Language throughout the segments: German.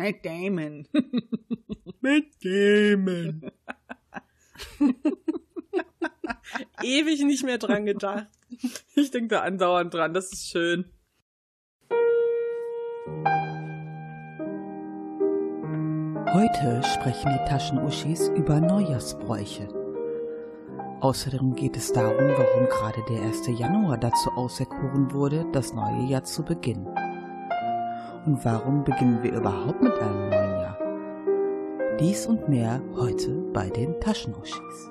Matt Damon. Matt Damon. Ewig nicht mehr dran gedacht. Ich denke da andauernd dran, das ist schön. Heute sprechen die Taschenuschis über Neujahrsbräuche. Außerdem geht es darum, warum gerade der 1. Januar dazu auserkoren wurde, das neue Jahr zu beginnen. Und warum beginnen wir überhaupt mit einem neuen Jahr? Dies und mehr heute bei den Taschenuschis.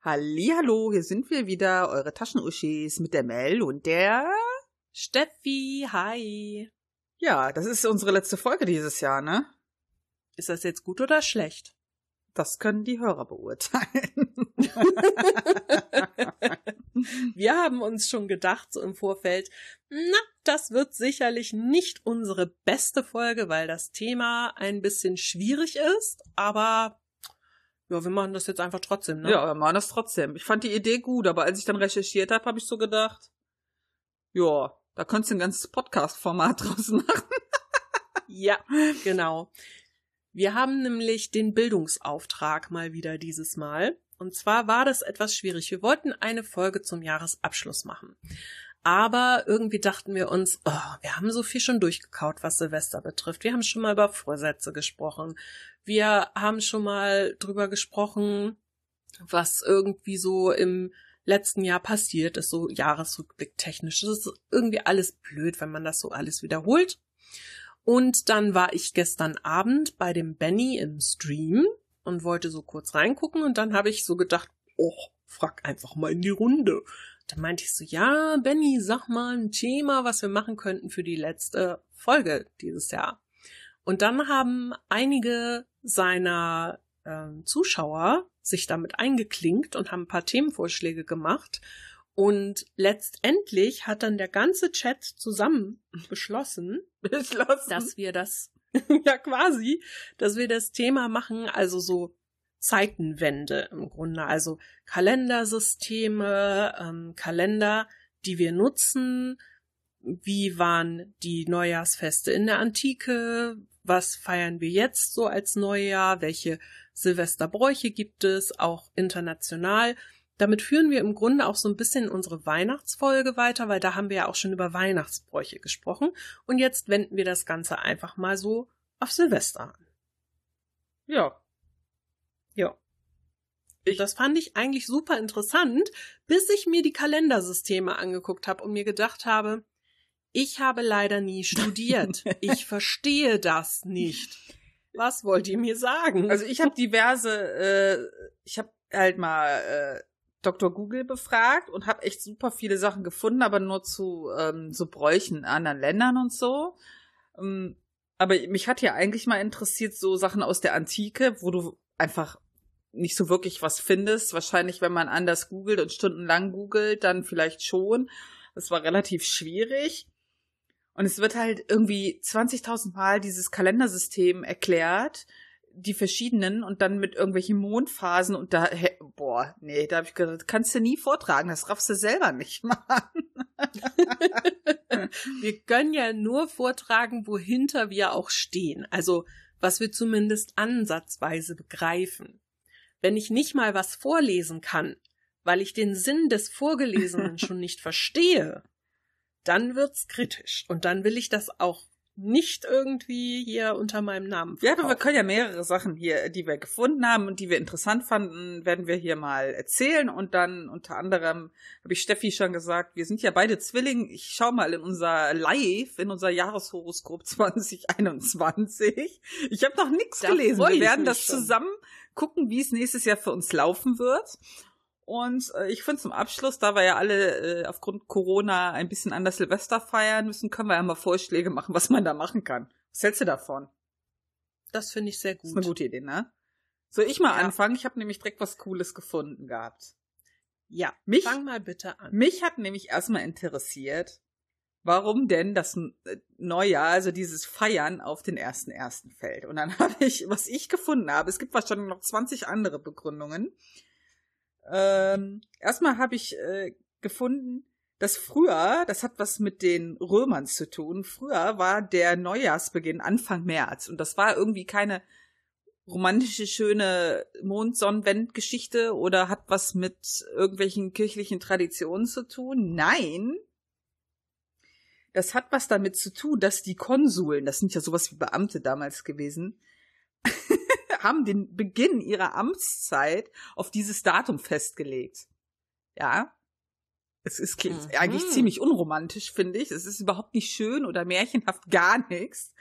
Hallo, hier sind wir wieder, eure Taschenuschis mit der Mel und der Steffi, hi. Ja, das ist unsere letzte Folge dieses Jahr, ne? Ist das jetzt gut oder schlecht? Das können die Hörer beurteilen. Wir haben uns schon gedacht, so im Vorfeld, na, das wird sicherlich nicht unsere beste Folge, weil das Thema ein bisschen schwierig ist, aber ja, wir machen das jetzt einfach trotzdem, ne? Ja, wir machen das trotzdem. Ich fand die Idee gut, aber als ich dann recherchiert habe, habe ich so gedacht, ja, da könntest du ein ganzes Podcast-Format draus machen. ja, genau. Wir haben nämlich den Bildungsauftrag mal wieder dieses Mal. Und zwar war das etwas schwierig. Wir wollten eine Folge zum Jahresabschluss machen. Aber irgendwie dachten wir uns, oh, wir haben so viel schon durchgekaut, was Silvester betrifft. Wir haben schon mal über Vorsätze gesprochen. Wir haben schon mal drüber gesprochen, was irgendwie so im letzten Jahr passiert ist, so Jahresrückblick technisch. Das ist irgendwie alles blöd, wenn man das so alles wiederholt. Und dann war ich gestern Abend bei dem Benny im Stream und wollte so kurz reingucken und dann habe ich so gedacht, oh, frag einfach mal in die Runde. Dann meinte ich so, ja, Benny, sag mal ein Thema, was wir machen könnten für die letzte Folge dieses Jahr. Und dann haben einige seiner äh, Zuschauer sich damit eingeklinkt und haben ein paar Themenvorschläge gemacht. Und letztendlich hat dann der ganze Chat zusammen beschlossen, beschlossen. dass wir das, ja quasi, dass wir das Thema machen, also so Zeitenwende im Grunde, also Kalendersysteme, ähm, Kalender, die wir nutzen, wie waren die Neujahrsfeste in der Antike, was feiern wir jetzt so als Neujahr, welche Silvesterbräuche gibt es, auch international. Damit führen wir im Grunde auch so ein bisschen unsere Weihnachtsfolge weiter, weil da haben wir ja auch schon über Weihnachtsbräuche gesprochen. Und jetzt wenden wir das Ganze einfach mal so auf Silvester an. Ja, ja. Ich, das fand ich eigentlich super interessant, bis ich mir die Kalendersysteme angeguckt habe und mir gedacht habe, ich habe leider nie studiert. ich verstehe das nicht. Was wollt ihr mir sagen? Also ich habe diverse, äh, ich habe halt mal äh, Dr. Google befragt und habe echt super viele Sachen gefunden, aber nur zu ähm, so Bräuchen in anderen Ländern und so. Ähm, aber mich hat ja eigentlich mal interessiert so Sachen aus der Antike, wo du einfach nicht so wirklich was findest. Wahrscheinlich, wenn man anders googelt und stundenlang googelt, dann vielleicht schon. Das war relativ schwierig. Und es wird halt irgendwie 20.000 Mal dieses Kalendersystem erklärt, die verschiedenen und dann mit irgendwelchen Mondphasen und da, hey, boah, nee, da habe ich gedacht, kannst du nie vortragen, das raffst du selber nicht machen. wir können ja nur vortragen, wohinter wir auch stehen. Also, was wir zumindest ansatzweise begreifen wenn ich nicht mal was vorlesen kann, weil ich den Sinn des Vorgelesenen schon nicht verstehe, dann wird's kritisch. Und dann will ich das auch nicht irgendwie hier unter meinem Namen verkaufen. Ja, aber wir können ja mehrere Sachen hier, die wir gefunden haben und die wir interessant fanden, werden wir hier mal erzählen. Und dann unter anderem habe ich Steffi schon gesagt, wir sind ja beide Zwillinge. Ich schau mal in unser Live, in unser Jahreshoroskop 2021. Ich habe noch nichts gelesen. Wir werden das schon. zusammen gucken, wie es nächstes Jahr für uns laufen wird. Und äh, ich finde zum Abschluss, da wir ja alle äh, aufgrund Corona ein bisschen anders Silvester feiern müssen, können wir ja mal Vorschläge machen, was man da machen kann. Was hältst du davon? Das finde ich sehr gut. Das ist eine gute Idee, ne? Soll ich mal ja. anfangen? Ich habe nämlich direkt was Cooles gefunden gehabt. Ja, mich, fang mal bitte an. Mich hat nämlich erstmal interessiert, warum denn das äh, Neujahr, also dieses Feiern auf den ersten ersten fällt. Und dann habe ich, was ich gefunden habe, es gibt wahrscheinlich noch 20 andere Begründungen. Ähm, erstmal habe ich äh, gefunden, dass früher, das hat was mit den Römern zu tun, früher war der Neujahrsbeginn Anfang März und das war irgendwie keine romantische, schöne Mondsonnenwendgeschichte oder hat was mit irgendwelchen kirchlichen Traditionen zu tun. Nein. Das hat was damit zu tun, dass die Konsuln, das sind ja sowas wie Beamte damals gewesen, haben den Beginn ihrer Amtszeit auf dieses Datum festgelegt. Ja. Es ist mhm. eigentlich ziemlich unromantisch, finde ich. Es ist überhaupt nicht schön oder märchenhaft gar nichts.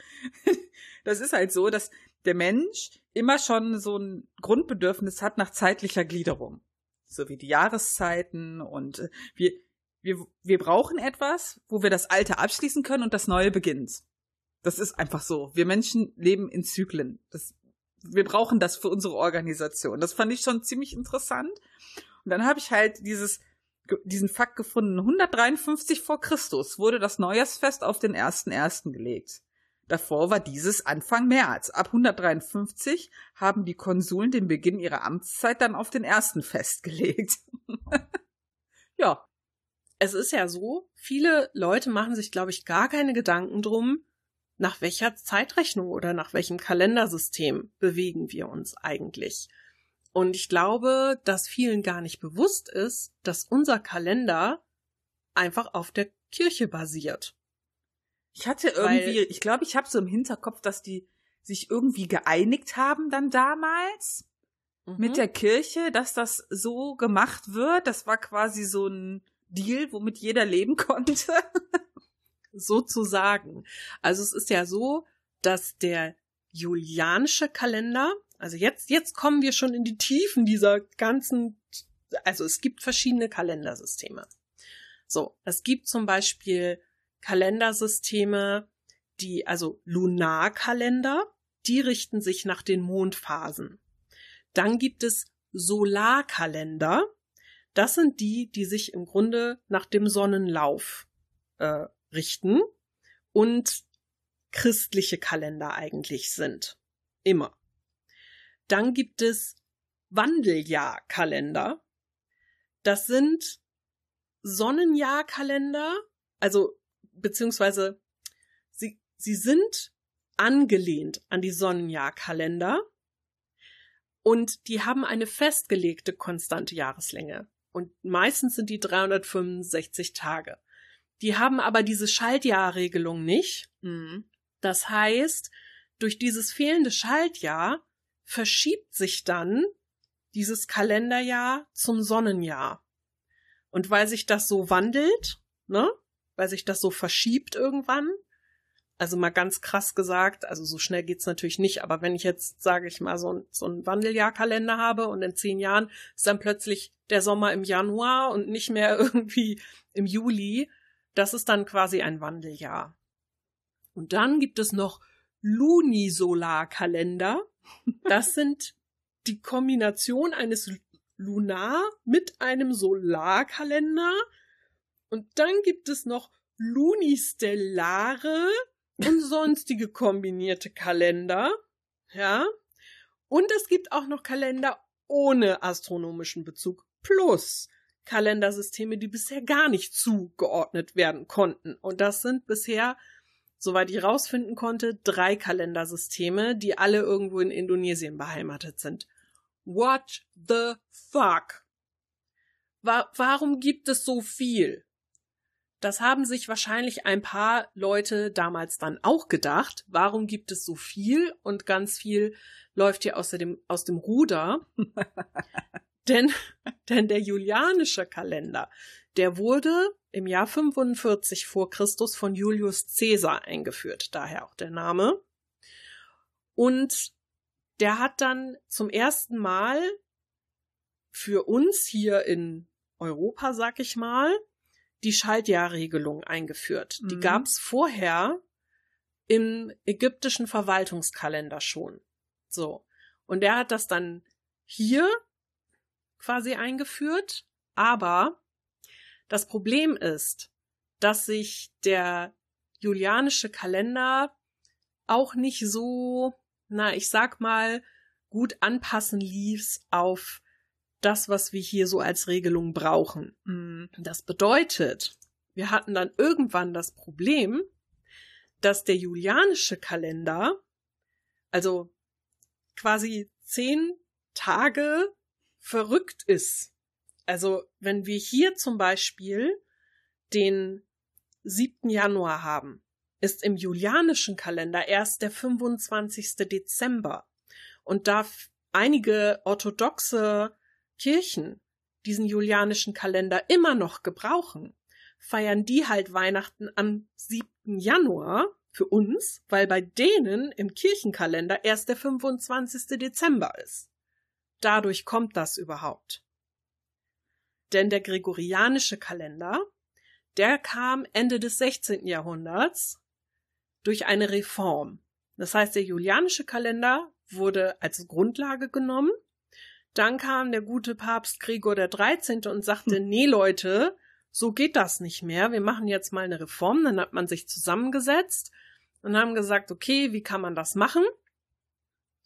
Das ist halt so, dass der Mensch immer schon so ein Grundbedürfnis hat nach zeitlicher Gliederung. So wie die Jahreszeiten und äh, wir, wir, wir brauchen etwas, wo wir das Alte abschließen können und das Neue beginnt. Das ist einfach so. Wir Menschen leben in Zyklen. Das, wir brauchen das für unsere Organisation. Das fand ich schon ziemlich interessant. Und dann habe ich halt dieses, diesen Fakt gefunden. 153 vor Christus wurde das Neujahrsfest auf den 1.1. gelegt. Davor war dieses Anfang März. Ab 153 haben die Konsuln den Beginn ihrer Amtszeit dann auf den ersten festgelegt. ja. Es ist ja so, viele Leute machen sich, glaube ich, gar keine Gedanken drum, nach welcher Zeitrechnung oder nach welchem Kalendersystem bewegen wir uns eigentlich. Und ich glaube, dass vielen gar nicht bewusst ist, dass unser Kalender einfach auf der Kirche basiert. Ich hatte irgendwie, Weil, ich glaube, ich habe so im Hinterkopf, dass die sich irgendwie geeinigt haben dann damals mhm. mit der Kirche, dass das so gemacht wird. Das war quasi so ein Deal, womit jeder leben konnte. Sozusagen. Also es ist ja so, dass der julianische Kalender, also jetzt, jetzt kommen wir schon in die Tiefen dieser ganzen, also es gibt verschiedene Kalendersysteme. So, es gibt zum Beispiel Kalendersysteme, die, also Lunarkalender, die richten sich nach den Mondphasen. Dann gibt es Solarkalender. Das sind die, die sich im Grunde nach dem Sonnenlauf äh, richten und christliche Kalender eigentlich sind. Immer. Dann gibt es Wandeljahrkalender. Das sind Sonnenjahrkalender, also beziehungsweise sie, sie sind angelehnt an die Sonnenjahrkalender und die haben eine festgelegte konstante Jahreslänge. Und meistens sind die 365 Tage. Die haben aber diese Schaltjahrregelung nicht. Mhm. Das heißt, durch dieses fehlende Schaltjahr verschiebt sich dann dieses Kalenderjahr zum Sonnenjahr. Und weil sich das so wandelt, ne, weil sich das so verschiebt irgendwann. Also mal ganz krass gesagt, also so schnell geht's natürlich nicht, aber wenn ich jetzt, sage ich mal, so, ein, so einen Wandeljahrkalender habe und in zehn Jahren ist dann plötzlich der Sommer im Januar und nicht mehr irgendwie im Juli, das ist dann quasi ein Wandeljahr. Und dann gibt es noch Lunisolarkalender. Das sind die Kombination eines Lunar mit einem Solarkalender und dann gibt es noch Lunistellare und sonstige kombinierte Kalender. Ja. Und es gibt auch noch Kalender ohne astronomischen Bezug plus Kalendersysteme, die bisher gar nicht zugeordnet werden konnten. Und das sind bisher, soweit ich rausfinden konnte, drei Kalendersysteme, die alle irgendwo in Indonesien beheimatet sind. What the fuck? Wa warum gibt es so viel? Das haben sich wahrscheinlich ein paar Leute damals dann auch gedacht. Warum gibt es so viel und ganz viel läuft hier aus dem, aus dem Ruder? denn, denn der julianische Kalender, der wurde im Jahr 45 vor Christus von Julius Caesar eingeführt, daher auch der Name. Und der hat dann zum ersten Mal für uns hier in Europa, sag ich mal, die Schaltjahrregelung eingeführt. Mhm. Die gab es vorher im ägyptischen Verwaltungskalender schon. So. Und der hat das dann hier quasi eingeführt. Aber das Problem ist, dass sich der julianische Kalender auch nicht so, na, ich sag mal, gut anpassen ließ auf das, was wir hier so als Regelung brauchen. Mhm. Das bedeutet, wir hatten dann irgendwann das Problem, dass der julianische Kalender, also quasi zehn Tage verrückt ist. Also wenn wir hier zum Beispiel den 7. Januar haben, ist im julianischen Kalender erst der 25. Dezember. Und da einige orthodoxe Kirchen diesen julianischen Kalender immer noch gebrauchen, feiern die halt Weihnachten am 7. Januar für uns, weil bei denen im Kirchenkalender erst der 25. Dezember ist. Dadurch kommt das überhaupt. Denn der gregorianische Kalender, der kam Ende des 16. Jahrhunderts durch eine Reform. Das heißt, der julianische Kalender wurde als Grundlage genommen. Dann kam der gute Papst Gregor der 13. und sagte, hm. nee Leute, so geht das nicht mehr. Wir machen jetzt mal eine Reform. Dann hat man sich zusammengesetzt und haben gesagt, okay, wie kann man das machen?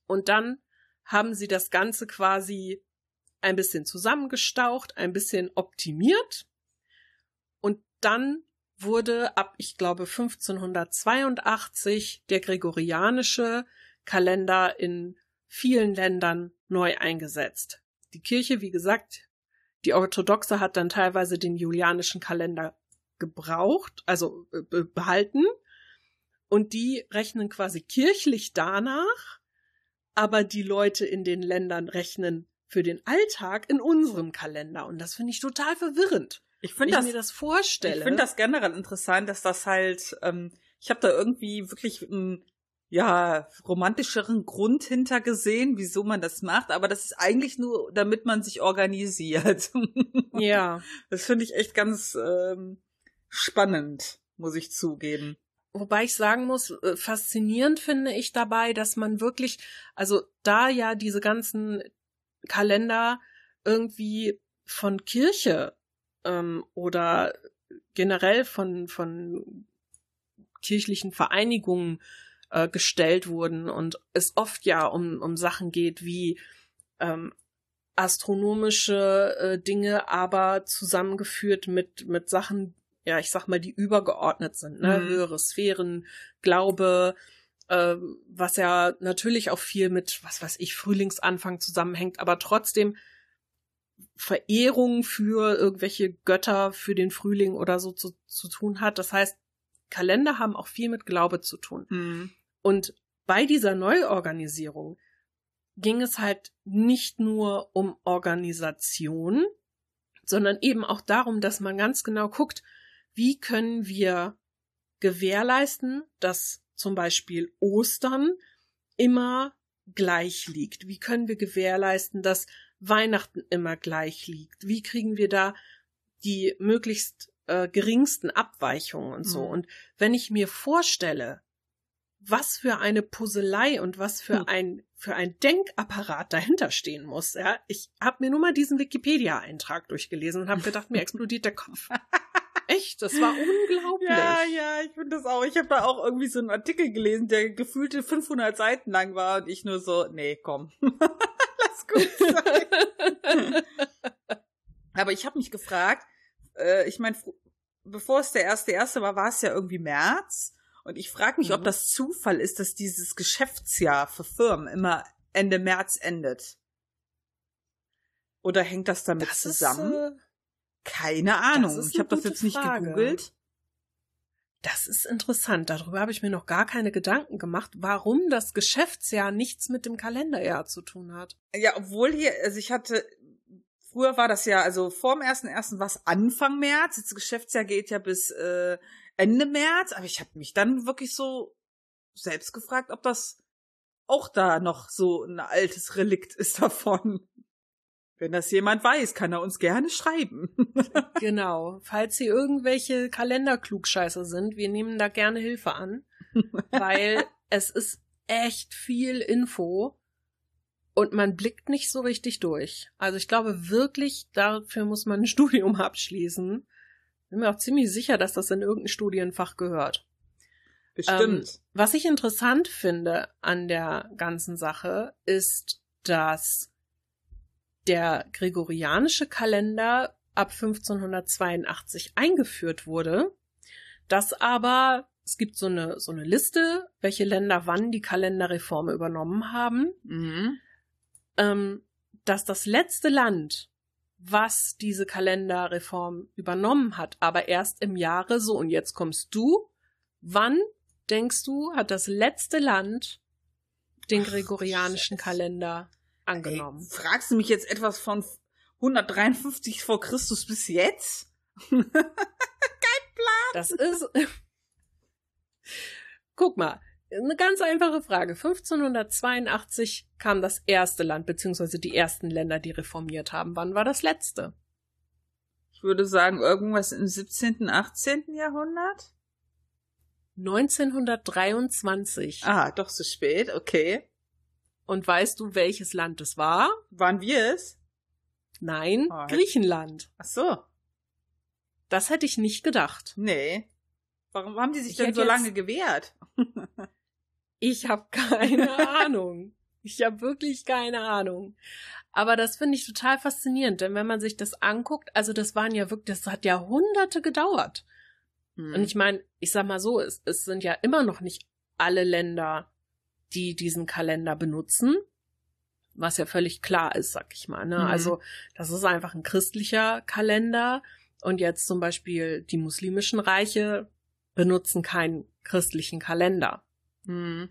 Und dann haben sie das Ganze quasi ein bisschen zusammengestaucht, ein bisschen optimiert. Und dann wurde ab, ich glaube, 1582 der gregorianische Kalender in vielen Ländern neu eingesetzt. Die Kirche, wie gesagt, die orthodoxe hat dann teilweise den julianischen Kalender gebraucht, also äh, behalten. Und die rechnen quasi kirchlich danach, aber die Leute in den Ländern rechnen für den Alltag in unserem Kalender. Und das finde ich total verwirrend. Ich finde das, mir das vorstelle. Ich finde das generell interessant, dass das halt, ähm, ich habe da irgendwie wirklich einen ja, romantischeren Grund hintergesehen, wieso man das macht, aber das ist eigentlich nur, damit man sich organisiert. Ja. Das finde ich echt ganz ähm, spannend, muss ich zugeben. Wobei ich sagen muss, äh, faszinierend finde ich dabei, dass man wirklich, also da ja diese ganzen Kalender irgendwie von Kirche ähm, oder generell von, von kirchlichen Vereinigungen äh, gestellt wurden und es oft ja um, um Sachen geht wie ähm, astronomische äh, Dinge, aber zusammengeführt mit, mit Sachen, ja, ich sag mal, die übergeordnet sind, ne? Mhm. Höhere Sphären, Glaube, äh, was ja natürlich auch viel mit, was weiß ich, Frühlingsanfang zusammenhängt, aber trotzdem Verehrung für irgendwelche Götter für den Frühling oder so zu, zu tun hat. Das heißt, Kalender haben auch viel mit Glaube zu tun. Mhm. Und bei dieser Neuorganisierung ging es halt nicht nur um Organisation, sondern eben auch darum, dass man ganz genau guckt, wie können wir gewährleisten, dass zum Beispiel Ostern immer gleich liegt? Wie können wir gewährleisten, dass Weihnachten immer gleich liegt? Wie kriegen wir da die möglichst äh, geringsten Abweichungen und so? Mhm. Und wenn ich mir vorstelle, was für eine Puzzlei und was für hm. ein für ein Denkapparat dahinter stehen muss. Ja, ich habe mir nur mal diesen Wikipedia-Eintrag durchgelesen und habe gedacht, mir explodiert der Kopf. Echt, das war unglaublich. Ja, ja, ich finde das auch. Ich habe da auch irgendwie so einen Artikel gelesen, der gefühlte 500 Seiten lang war und ich nur so, nee, komm, lass gut sein. Aber ich habe mich gefragt, äh, ich meine, bevor es der erste erste war, war es ja irgendwie März. Und ich frage mich, mhm. ob das Zufall ist, dass dieses Geschäftsjahr für Firmen immer Ende März endet. Oder hängt das damit das zusammen? Ist, äh, Keine Ahnung. Ich habe das jetzt nicht Frage. gegoogelt. Das ist interessant. Darüber habe ich mir noch gar keine Gedanken gemacht, warum das Geschäftsjahr nichts mit dem Kalenderjahr zu tun hat. Ja, obwohl hier, also ich hatte, früher war das ja, also vor dem ersten ersten war es Anfang März. Das Geschäftsjahr geht ja bis äh, Ende März, aber ich habe mich dann wirklich so selbst gefragt, ob das auch da noch so ein altes Relikt ist davon. Wenn das jemand weiß, kann er uns gerne schreiben. genau. Falls Sie irgendwelche Kalenderklugscheißer sind, wir nehmen da gerne Hilfe an, weil es ist echt viel Info und man blickt nicht so richtig durch. Also ich glaube wirklich, dafür muss man ein Studium abschließen, bin mir auch ziemlich sicher, dass das in irgendein Studienfach gehört. Bestimmt. Ähm, was ich interessant finde an der ganzen Sache ist, dass der gregorianische Kalender ab 1582 eingeführt wurde, dass aber es gibt so eine, so eine Liste, welche Länder wann die Kalenderreform übernommen haben, Mhm. ähm, dass das letzte Land, was diese Kalenderreform übernommen hat, aber erst im Jahre so, und jetzt kommst du, wann denkst du, hat das letzte Land den gregorianischen Kalender angenommen? Ey, fragst du mich jetzt etwas von 153 vor Christus bis jetzt? Das ist. Guck mal, eine ganz einfache Frage. 1582 kam das erste Land, beziehungsweise die ersten Länder, die reformiert haben. Wann war das letzte? Ich würde sagen, irgendwas im 17., 18. Jahrhundert? 1923. Ah, doch so spät, okay. Und weißt du, welches Land es war? Waren wir es? Nein, Oh, Griechenland. Ach so. Das hätte ich nicht gedacht. Nee. Warum haben die sich Ich denn so lange gewehrt? Ich habe keine Ahnung. Ich habe wirklich keine Ahnung. Aber das finde ich total faszinierend, denn wenn man sich das anguckt, also das waren ja wirklich, das hat Jahrhunderte gedauert. Hm. Und ich meine, ich sag mal so, es, es sind ja immer noch nicht alle Länder, die diesen Kalender benutzen, was ja völlig klar ist, sag ich mal. Ne? Mhm. Also das ist einfach ein christlicher Kalender und jetzt zum Beispiel die muslimischen Reiche benutzen keinen christlichen Kalender. Hm.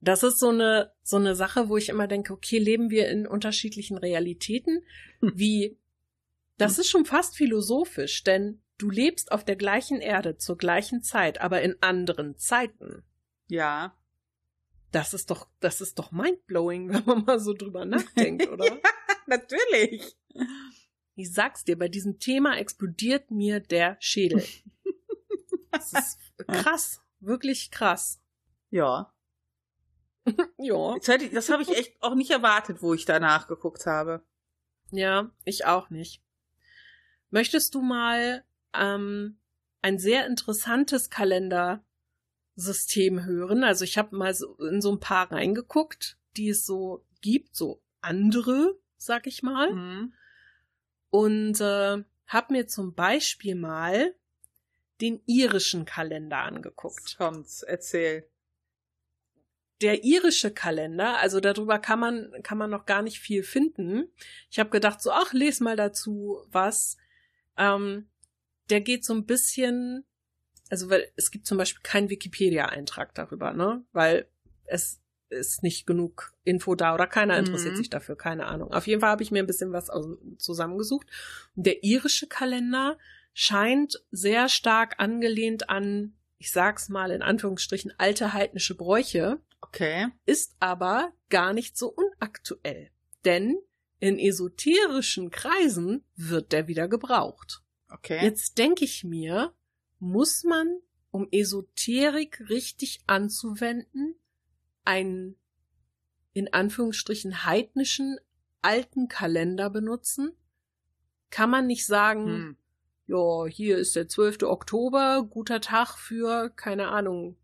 Das ist so eine, so eine Sache, wo ich immer denke, okay, leben wir in unterschiedlichen Realitäten? Wie, das ist schon fast philosophisch, denn du lebst auf der gleichen Erde zur gleichen Zeit, aber in anderen Zeiten. Ja. Das ist doch, das ist doch mindblowing, wenn man mal so drüber nachdenkt, oder? Natürlich. Ich sag's dir, bei diesem Thema explodiert mir der Schädel. Das ist krass, wirklich krass. Ja. Ja. Hätte ich, das habe ich echt auch nicht erwartet, wo ich danach geguckt habe. Ja, ich auch nicht. Möchtest du mal ähm, ein sehr interessantes Kalendersystem hören? Also ich habe mal so in so ein paar reingeguckt, die es so gibt, so andere, sag ich mal. Hm. Und äh, habe mir zum Beispiel mal den irischen Kalender angeguckt. Kommt's, erzähl. der irische Kalender, also darüber kann man kann man noch gar nicht viel finden. Ich habe gedacht so, ach, les mal dazu was. Ähm, der geht so ein bisschen, also weil es gibt zum Beispiel keinen Wikipedia-Eintrag darüber, ne, weil es ist nicht genug Info da oder keiner interessiert Mhm. sich dafür, keine Ahnung. Auf jeden Fall habe ich mir ein bisschen was zusammengesucht. Der irische Kalender scheint sehr stark angelehnt an, ich sag's mal in Anführungsstrichen, alte heidnische Bräuche Okay. ist aber gar nicht so unaktuell. Denn in esoterischen Kreisen wird der wieder gebraucht. Okay. Jetzt denke ich mir, muss man, um Esoterik richtig anzuwenden, einen in Anführungsstrichen heidnischen alten Kalender benutzen? Kann man nicht sagen, Hm. ja, hier ist der 12. Oktober, guter Tag für, keine Ahnung,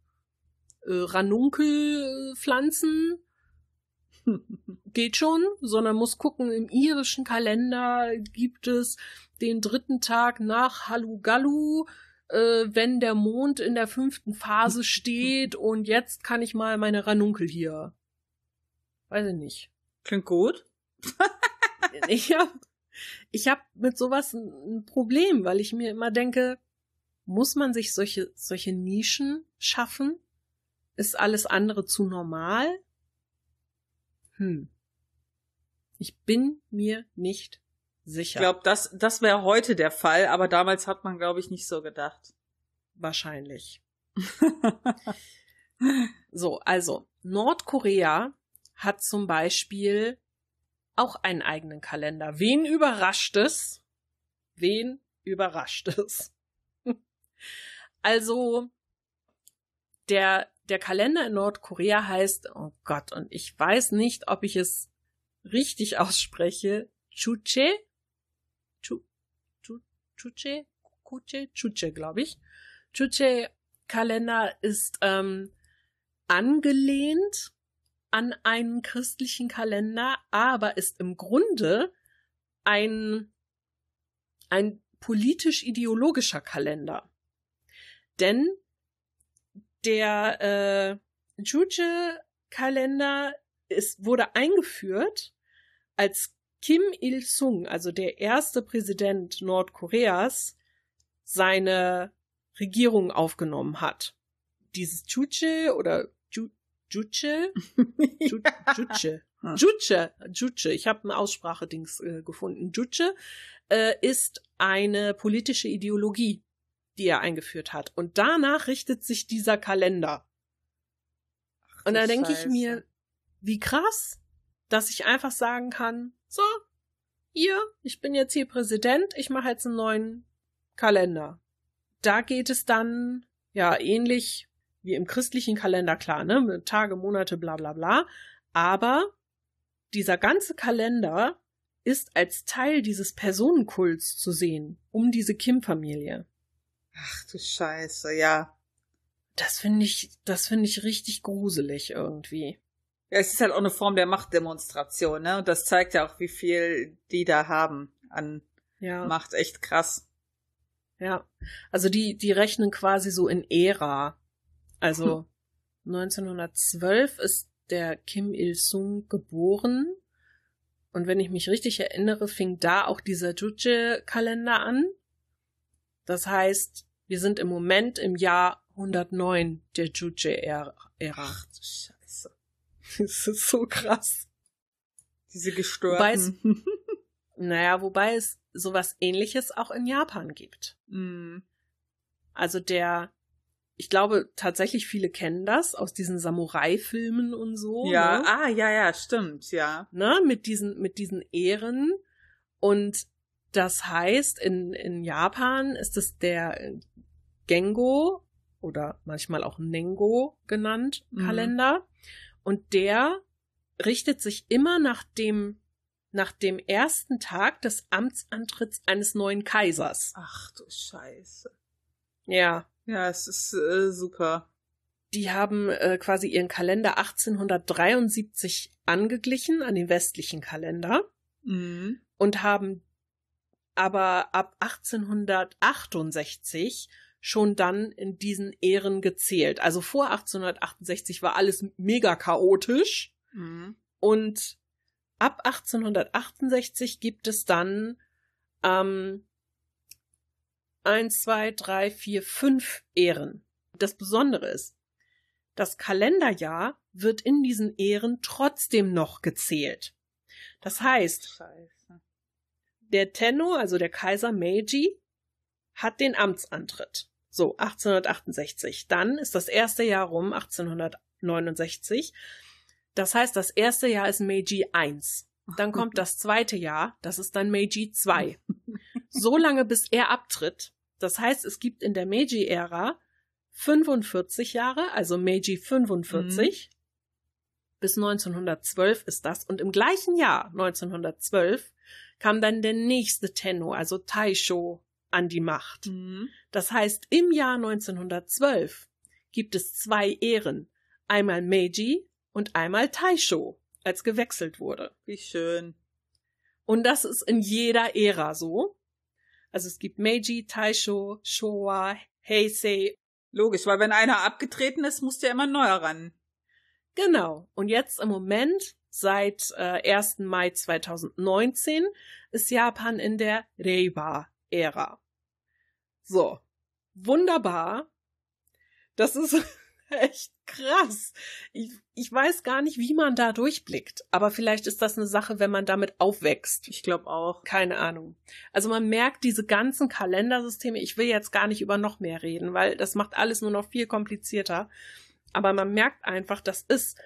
äh, Ranunkelpflanzen. Geht schon, sondern muss gucken, im irischen Kalender gibt es den dritten Tag nach Halugalu, äh, wenn der Mond in der fünften Phase steht und jetzt kann ich mal meine Ranunkel hier. Weiß ich nicht. Klingt gut. Ich hab, ich hab mit sowas ein, ein Problem, weil ich mir immer denke, muss man sich solche, solche Nischen schaffen? Ist alles andere zu normal? Hm. Ich bin mir nicht sicher. Ich glaube, das, das wäre heute der Fall, aber damals hat man, glaube ich, nicht so gedacht. Wahrscheinlich. So, also Nordkorea hat zum Beispiel auch einen eigenen Kalender. Wen überrascht es? Wen überrascht es? Also der der Kalender in Nordkorea heißt, oh Gott, und ich weiß nicht, ob ich es richtig ausspreche, Chuche, Chu, Chu, Chuche, Kuche, Chuche, glaube ich. Chuche Kalender ist ähm, angelehnt an einen christlichen Kalender, aber ist im Grunde ein ein politisch-ideologischer Kalender. Denn der äh, Juche-Kalender wurde eingeführt, als Kim Il-sung, also der erste Präsident Nordkoreas, seine Regierung aufgenommen hat. Dieses Juche oder Ju Juche? Ju Juche. Juche, Juche, ich habe ein Aussprachedings äh, gefunden. Juche äh, ist eine politische Ideologie, die er eingeführt hat. Und danach richtet sich dieser Kalender. Ach, Und da denke ich mir, wie krass, dass ich einfach sagen kann, so, ihr, ich bin jetzt hier Präsident, ich mache jetzt einen neuen Kalender. Da geht es dann, ja, ähnlich wie im christlichen Kalender, klar, ne, mit Tage, Monate, bla bla bla. Aber dieser ganze Kalender ist als Teil dieses Personenkults zu sehen, um diese Kim-Familie. Ach du Scheiße, ja. Das finde ich, das finde ich richtig gruselig irgendwie. Ja, es ist halt auch eine Form der Machtdemonstration, ne? Und das zeigt ja auch, wie viel die da haben an ja. Macht. Echt krass. Ja. Also die, die rechnen quasi so in Ära. Also hm. 1912 ist der Kim Il-sung geboren. Und wenn ich mich richtig erinnere, fing da auch dieser Juche-Kalender an. Das heißt, wir sind im Moment im Jahr 109 der Juche-Ära. Ach. Das ist so krass. Diese gestörten. naja, wobei es sowas ähnliches auch in Japan gibt. Mm. Also der ich glaube tatsächlich viele kennen das aus diesen Samurai-Filmen und so. Ja, ne? ah, ja, ja, stimmt, ja. Ne, mit diesen, mit diesen Ehren. Und das heißt, in, in Japan ist es der Gengo oder manchmal auch Nengo genannt mhm. Kalender. Und der richtet sich immer nach dem, nach dem ersten Tag des Amtsantritts eines neuen Kaisers. Ach du Scheiße. Ja. Ja, es ist äh, super. Die haben äh, quasi ihren Kalender 1873 angeglichen an den westlichen Kalender mhm. und haben aber ab 1868 schon dann in diesen Ehren gezählt. Also vor 1868 war alles mega chaotisch mhm. und ab 1868 gibt es dann ähm, eins, zwei, drei, vier, fünf Ehren. Das Besondere ist, das Kalenderjahr wird in diesen Ehren trotzdem noch gezählt. Das heißt, Scheiße. der Tenno, also der Kaiser Meiji, hat den Amtsantritt. So, 1868. Dann ist das erste Jahr rum, 1869. Das heißt, das erste Jahr ist Meiji 1. Dann kommt das zweite Jahr, das ist dann Meiji 2. So lange, bis er abtritt. Das heißt, es gibt in der Meiji-Ära 45 Jahre, also Meiji 45. Mhm. Bis 1912 ist das. Und im gleichen Jahr, 1912, kam dann der nächste Tenno, also Taisho, an die Macht. Mhm. Das heißt, im Jahr 1912 gibt es zwei Ehren. Einmal Meiji und einmal Taisho, als gewechselt wurde. Wie schön. Und das ist in jeder Ära so. Also es gibt Meiji, Taisho, Showa, Heisei. Logisch, weil wenn einer abgetreten ist, muss der immer neuer ran. Genau. Und jetzt im Moment, seit äh, 1. Mai 2019, ist Japan in der Reiwa-Ära. So. Wunderbar. Das ist echt krass. Ich, ich weiß gar nicht, wie man da durchblickt. Aber vielleicht ist das eine Sache, wenn man damit aufwächst. Ich glaube auch. Keine Ahnung. Also man merkt diese ganzen Kalendersysteme. Ich will jetzt gar nicht über noch mehr reden, weil das macht alles nur noch viel komplizierter. Aber man merkt einfach, das ist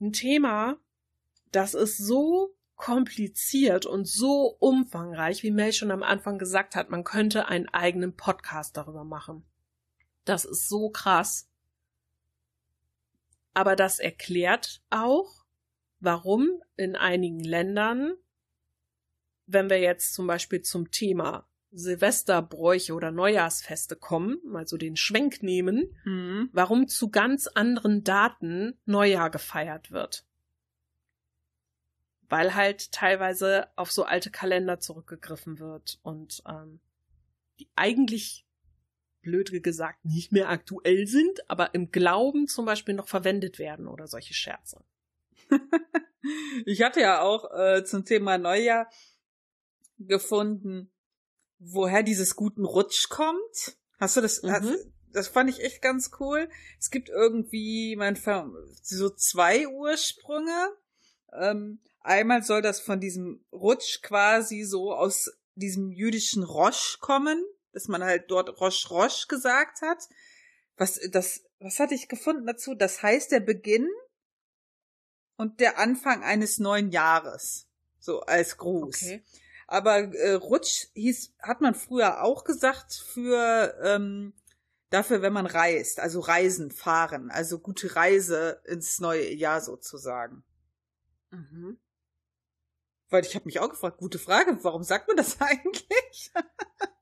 ein Thema, das ist so kompliziert und so umfangreich, wie Mel schon am Anfang gesagt hat, man könnte einen eigenen Podcast darüber machen. Das ist so krass. Aber das erklärt auch, warum in einigen Ländern, wenn wir jetzt zum Beispiel zum Thema Silvesterbräuche oder Neujahrsfeste kommen, also den Schwenk nehmen, mhm. warum zu ganz anderen Daten Neujahr gefeiert wird. Weil halt teilweise auf so alte Kalender zurückgegriffen wird und ähm, die eigentlich blöd gesagt nicht mehr aktuell sind, aber im Glauben zum Beispiel noch verwendet werden oder solche Scherze. ich hatte ja auch äh, zum Thema Neujahr gefunden, woher dieses guten Rutsch kommt. Hast du das? Mhm. Hast, das fand ich echt ganz cool. Es gibt irgendwie man so zwei Ursprünge. Ähm, einmal soll das von diesem Rutsch quasi so aus diesem jüdischen Rosh kommen, dass man halt dort Rosh Rosh gesagt hat. Was das was hatte ich gefunden dazu? Das heißt der Beginn und der Anfang eines neuen Jahres. So als Gruß. Okay. Aber äh, Rutsch hieß, hat man früher auch gesagt für ähm, dafür, wenn man reist, also Reisen, fahren, also gute Reise ins neue Jahr sozusagen. Mhm. Weil ich habe mich auch gefragt, gute Frage, warum sagt man das eigentlich?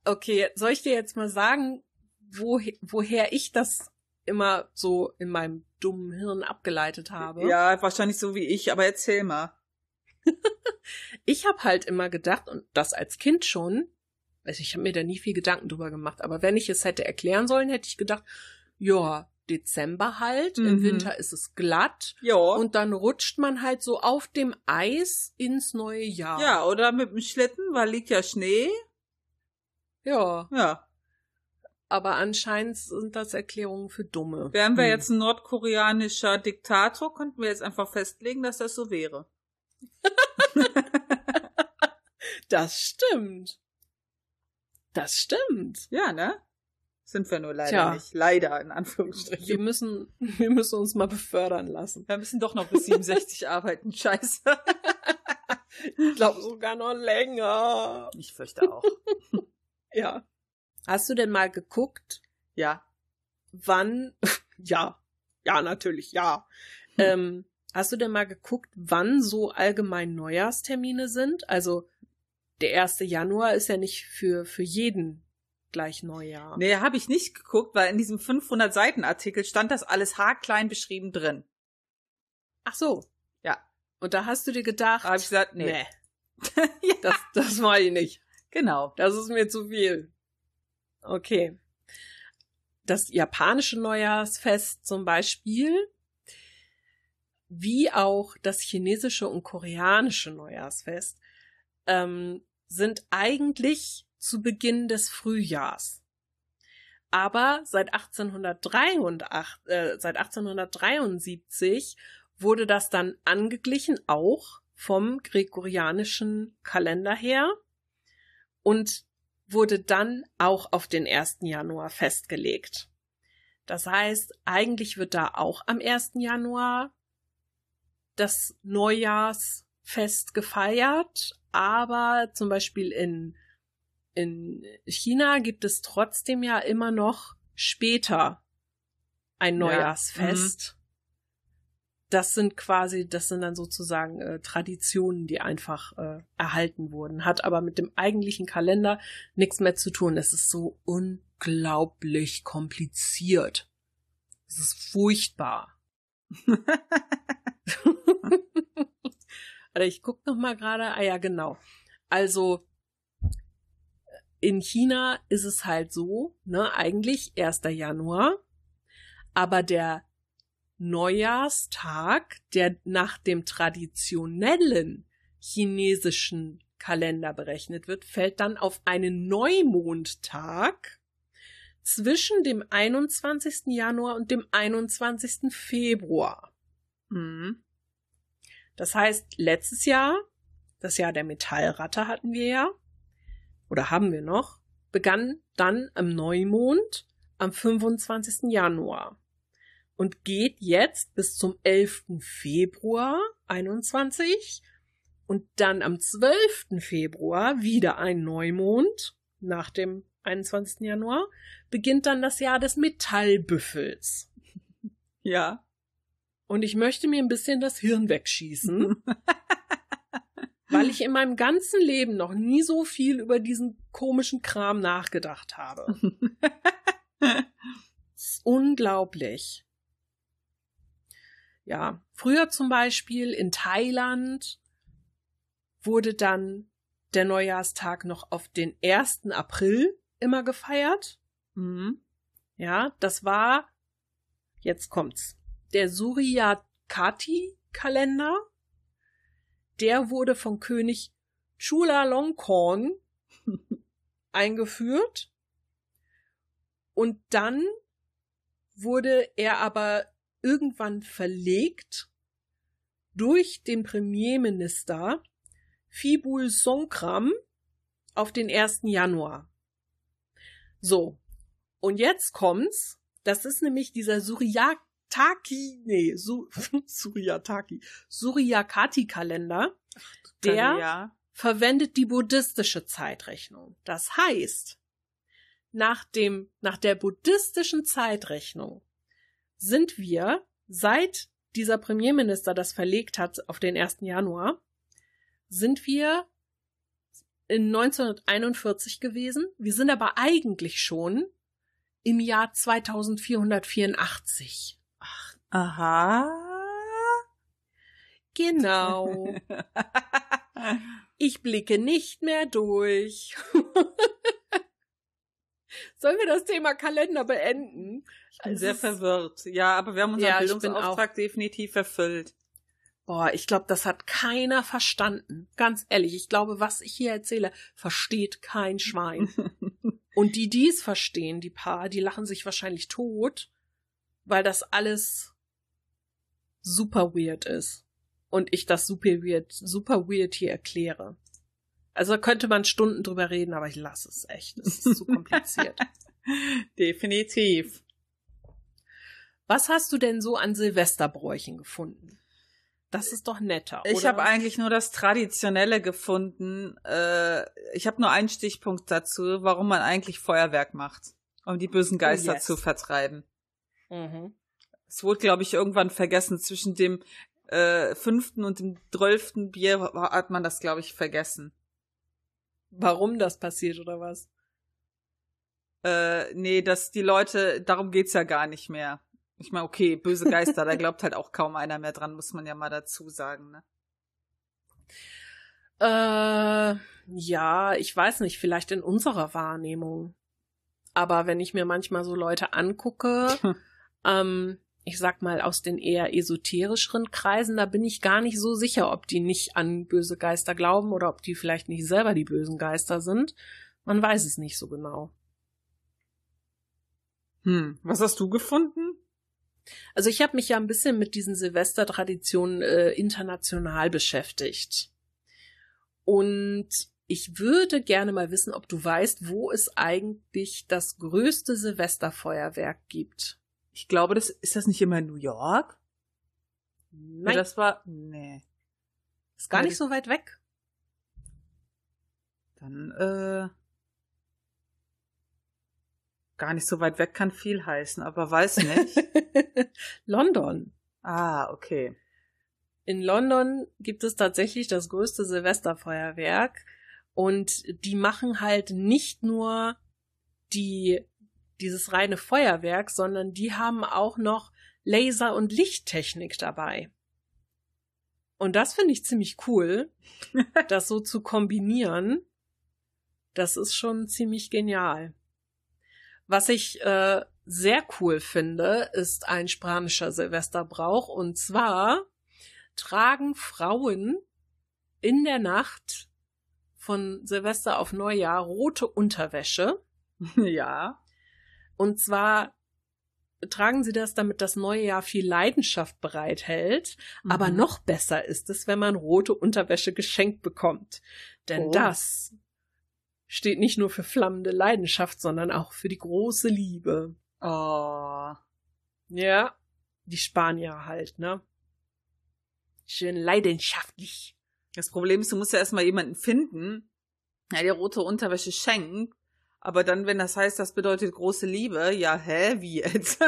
Okay, soll ich dir jetzt mal sagen, wo, woher ich das immer so in meinem dummen Hirn abgeleitet habe? Ja, wahrscheinlich so wie ich, aber erzähl mal. ich habe halt immer gedacht, und das als Kind schon, also ich habe mir da nie viel Gedanken drüber gemacht, aber wenn ich es hätte erklären sollen, hätte ich gedacht, ja, Dezember halt, Mhm. im Winter ist es glatt Ja. und dann rutscht man halt so auf dem Eis ins neue Jahr. ja, oder mit dem Schlitten, weil liegt ja Schnee. Ja, Ja. aber anscheinend sind das Erklärungen für Dumme. Wären wir Hm. jetzt ein nordkoreanischer Diktator, könnten wir jetzt einfach festlegen, dass das so wäre. Das stimmt. Das stimmt. Ja, ne? Sind wir nur leider Tja. nicht. Leider, in Wir Anführungsstrichen. müssen, wir müssen uns mal befördern lassen. Wir müssen doch noch bis 67 arbeiten. Scheiße. Ich glaube sogar noch länger. Ich fürchte auch. Ja. Hast du denn mal geguckt, Ja. wann, ja, ja, natürlich, ja. Ähm, hast du denn mal geguckt, wann so allgemein Neujahrstermine sind? Also, der 1. Januar ist ja nicht für, für jeden gleich Neujahr. Nee, habe ich nicht geguckt, weil in diesem 500 Seiten Artikel stand das alles haarklein beschrieben drin. Ach so. Ja. Und da hast du dir gedacht, Da habe ich gesagt, nee. nee, ja, das, das mache ich nicht. genau. Das ist mir zu viel. Okay. Das japanische Neujahrsfest zum Beispiel, wie auch das chinesische und koreanische Neujahrsfest, ähm, sind eigentlich zu Beginn des Frühjahrs. Aber seit 1883, äh, seit 1873 wurde das dann angeglichen, auch vom gregorianischen Kalender her und wurde dann auch auf den 1. Januar festgelegt. Das heißt, eigentlich wird da auch am 1. Januar das Neujahrsfest gefeiert, aber zum Beispiel in, in China gibt es trotzdem ja immer noch später ein Ja, Neujahrsfest. Das sind quasi, das sind dann sozusagen äh, Traditionen, die einfach äh, erhalten wurden. Hat aber mit dem eigentlichen Kalender nichts mehr zu tun. Es ist so unglaublich kompliziert. Es ist furchtbar. Warte, ich guck noch mal gerade. Ah ja, genau. Also in China ist es halt so, ne, eigentlich 1. Januar, aber der Neujahrstag, der nach dem traditionellen chinesischen Kalender berechnet wird, fällt dann auf einen Neumondtag zwischen dem 21. Januar und dem 21. Februar. Mhm. Das heißt, letztes Jahr, das Jahr der Metallratte hatten wir ja, oder haben wir noch, begann dann am Neumond am 25. Januar und geht jetzt bis zum 11. Februar 21 und dann am 12. Februar wieder ein Neumond nach dem 21. Januar beginnt dann das Jahr des Metallbüffels. Ja. Und ich möchte mir ein bisschen das Hirn wegschießen, weil ich in meinem ganzen Leben noch nie so viel über diesen komischen Kram nachgedacht habe. Unglaublich. Ja, früher zum Beispiel in Thailand wurde dann der Neujahrstag noch auf den 1. April immer gefeiert. Mhm. Ja, das war, jetzt kommt's, der Suryakati-Kalender. Der wurde von König Chulalongkorn eingeführt. Und dann wurde er aber irgendwann verlegt durch den Premierminister Fibul Songkram auf den 1. Januar. So. Und jetzt kommt's. Das ist nämlich dieser Suryataki, nee, Su Suryataki, Suryakati-Kalender, der ja. verwendet die buddhistische Zeitrechnung. Das heißt, nach dem, nach der buddhistischen Zeitrechnung sind wir, seit dieser Premierminister das verlegt hat auf den 1. Januar, sind wir in 1941 gewesen. Wir sind aber eigentlich schon im Jahr 2484. Aha. Genau. Ich blicke nicht mehr durch. Sollen wir das Thema Kalender beenden? Ich bin Es sehr verwirrt. Ja, aber wir haben unseren Ja, Bildungsauftrag definitiv erfüllt. Boah, ich glaube, das hat keiner verstanden. Ganz ehrlich, ich glaube, was ich hier erzähle, versteht kein Schwein. Und die, die es verstehen, die paar, die lachen sich wahrscheinlich tot, weil das alles super weird ist. Und ich das super weird, super weird hier erkläre. Also könnte man Stunden drüber reden, aber ich lasse es echt. Es ist zu kompliziert. Definitiv. Was hast du denn so an Silvesterbräuchen gefunden? Das ist doch netter. Ich oder? habe eigentlich nur das Traditionelle gefunden. Äh, ich habe nur einen Stichpunkt dazu, warum man eigentlich Feuerwerk macht, um die bösen Geister Oh, yes. zu vertreiben. Mhm. Es wurde, glaube ich, irgendwann vergessen. Zwischen dem äh, fünften und dem zwölften Bier hat man das, glaube ich, vergessen. Warum das passiert oder was? Äh, nee, dass die Leute, darum geht's ja gar nicht mehr. Ich meine, okay, böse Geister, da glaubt halt auch kaum einer mehr dran, muss man ja mal dazu sagen, ne? Äh, ja, ich weiß nicht, vielleicht in unserer Wahrnehmung. Aber wenn ich mir manchmal so Leute angucke, ähm, ich sag mal aus den eher esoterischeren Kreisen, da bin ich gar nicht so sicher, ob die nicht an böse Geister glauben oder ob die vielleicht nicht selber die bösen Geister sind. Man weiß es nicht so genau. Hm, was hast du gefunden? Also ich habe mich ja ein bisschen mit diesen Silvestertraditionen äh, international beschäftigt. Und ich würde gerne mal wissen, ob du weißt, wo es eigentlich das größte Silvesterfeuerwerk gibt. Ich glaube, das ist das nicht immer in New York? Nein, Ja, das war. Nee. ist gar nicht so weit weg. Dann, äh. Gar nicht so weit weg kann viel heißen, aber weiß nicht. London. ah, okay. In London gibt es tatsächlich das größte Silvesterfeuerwerk und die machen halt nicht nur die dieses reine Feuerwerk, sondern die haben auch noch Laser- und Lichttechnik dabei. Und das finde ich ziemlich cool, das so zu kombinieren. Das ist schon ziemlich genial. Was ich äh, sehr cool finde, ist ein spanischer Silvesterbrauch und zwar tragen Frauen in der Nacht von Silvester auf Neujahr rote Unterwäsche. ja. Und zwar tragen sie das, damit das neue Jahr viel Leidenschaft bereithält. Aber Mhm. noch besser ist es, wenn man rote Unterwäsche geschenkt bekommt. Denn Oh. das steht nicht nur für flammende Leidenschaft, sondern auch für die große Liebe. Oh. Ja, die Spanier halt, ne? Schön leidenschaftlich. Das Problem ist, du musst ja erstmal jemanden finden, der dir rote Unterwäsche schenkt. Aber dann, wenn das heißt, das bedeutet große Liebe, ja, hä, wie jetzt?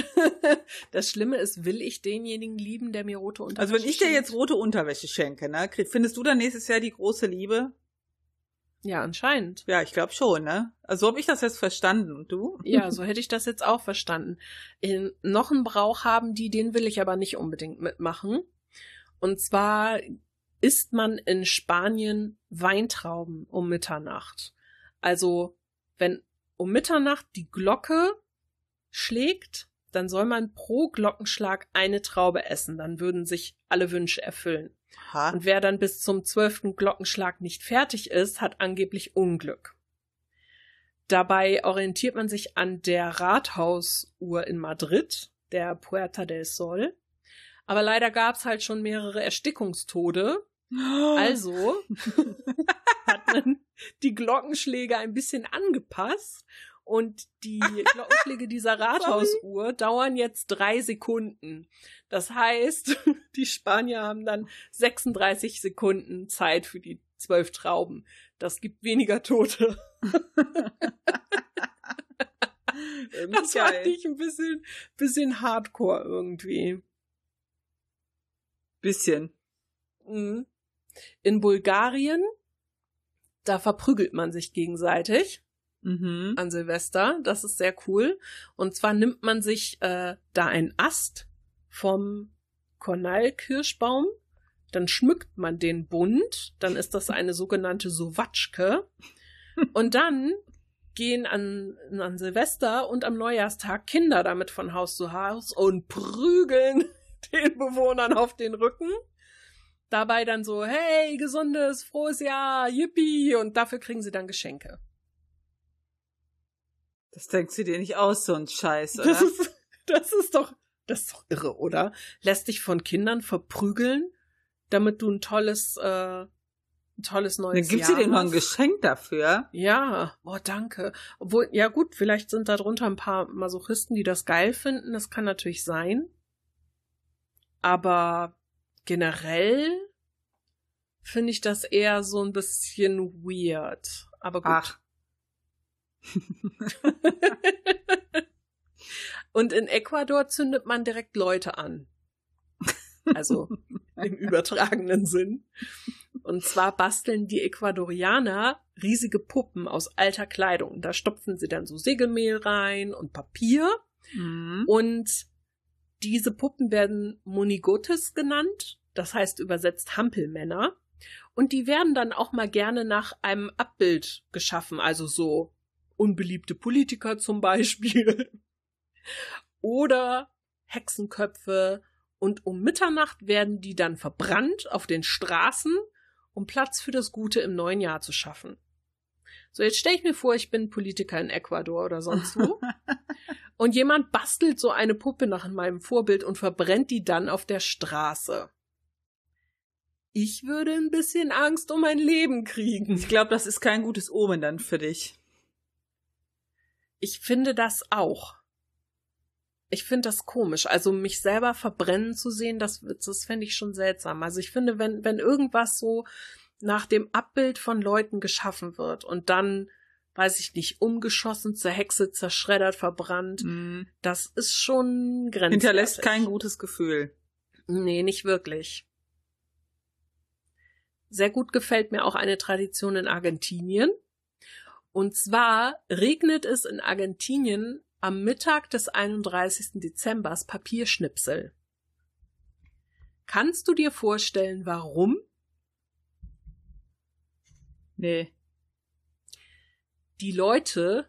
das Schlimme ist, will ich denjenigen lieben, der mir rote Unterwäsche Also wenn ich dir schenkt? jetzt rote Unterwäsche schenke, ne, findest du dann nächstes Jahr die große Liebe? Ja, anscheinend. Ja, ich glaube schon, ne? Also so habe ich das jetzt verstanden. Und du? Ja, so hätte ich das jetzt auch verstanden. In, noch einen Brauch haben die, den will ich aber nicht unbedingt mitmachen. Und zwar isst man in Spanien Weintrauben um Mitternacht. Also, wenn um Mitternacht die Glocke schlägt, dann soll man pro Glockenschlag eine Traube essen. Dann würden sich alle Wünsche erfüllen. Ha. Und wer dann bis zum zwölften Glockenschlag nicht fertig ist, hat angeblich Unglück. Dabei orientiert man sich an der Rathausuhr in Madrid, der Puerta del Sol. Aber leider gab es halt schon mehrere Erstickungstode. Also hat man die Glockenschläge ein bisschen angepasst und die Glockenschläge dieser Rathausuhr dauern jetzt drei Sekunden. Das heißt, die Spanier haben dann 36 Sekunden Zeit für die zwölf Trauben. Das gibt weniger Tote. Das fand ich ein bisschen, bisschen hardcore irgendwie. Bisschen. Mhm. In Bulgarien, da verprügelt man sich gegenseitig Mhm. an Silvester. Das ist sehr cool. Und zwar nimmt man sich äh, da einen Ast vom Kornalkirschbaum, dann schmückt man den bunt, dann ist das eine sogenannte Sowatschke. Und dann gehen an, an Silvester und am Neujahrstag Kinder damit von Haus zu Haus und prügeln den Bewohnern auf den Rücken. Dabei dann so, hey, gesundes, frohes Jahr, yippie, und dafür kriegen sie dann Geschenke. Das denkst du dir nicht aus, so ein Scheiß, oder? Das ist, das ist doch, das ist doch irre, oder? Lässt dich von Kindern verprügeln, damit du ein tolles, äh, ein tolles Dann neues gibt's Jahr dir noch ein. Geschenk dafür. Ja, oh, danke. Obwohl, ja gut, vielleicht sind da drunter ein paar Masochisten, die das geil finden. Das kann natürlich sein. Aber generell finde ich das eher so ein bisschen weird. Aber gut. Ach. Und in Ecuador zündet man direkt Leute an. Also im übertragenen Sinn. Und zwar basteln die Ecuadorianer riesige Puppen aus alter Kleidung. Da stopfen sie dann so Segelmehl rein und Papier. Mhm. Und diese Puppen werden Monigotes genannt. Das heißt übersetzt Hampelmänner. Und die werden dann auch mal gerne nach einem Abbild geschaffen. Also so unbeliebte Politiker zum Beispiel. Oder Hexenköpfe. Und um Mitternacht werden die dann verbrannt auf den Straßen, um Platz für das Gute im neuen Jahr zu schaffen. So, jetzt stelle ich mir vor, ich bin Politiker in Ecuador oder sonst wo. und jemand bastelt so eine Puppe nach meinem Vorbild und verbrennt die dann auf der Straße. Ich würde ein bisschen Angst um mein Leben kriegen. Ich glaube, das ist kein gutes Omen dann für dich. Ich finde das auch. Ich finde das komisch. Also mich selber verbrennen zu sehen, das, das fände ich schon seltsam. Also ich finde, wenn, wenn irgendwas so nach dem Abbild von Leuten geschaffen wird und dann, weiß ich nicht, umgeschossen, zerhexet, zerschreddert, verbrannt, Mhm. das ist schon grenzwertig. Hinterlässt kein gutes Gefühl. Nee, nicht wirklich. Sehr gut gefällt mir auch eine Tradition in Argentinien. Und zwar regnet es in Argentinien am Mittag des 31. Dezembers Papierschnipsel. Kannst du dir vorstellen, warum? Nee. Die Leute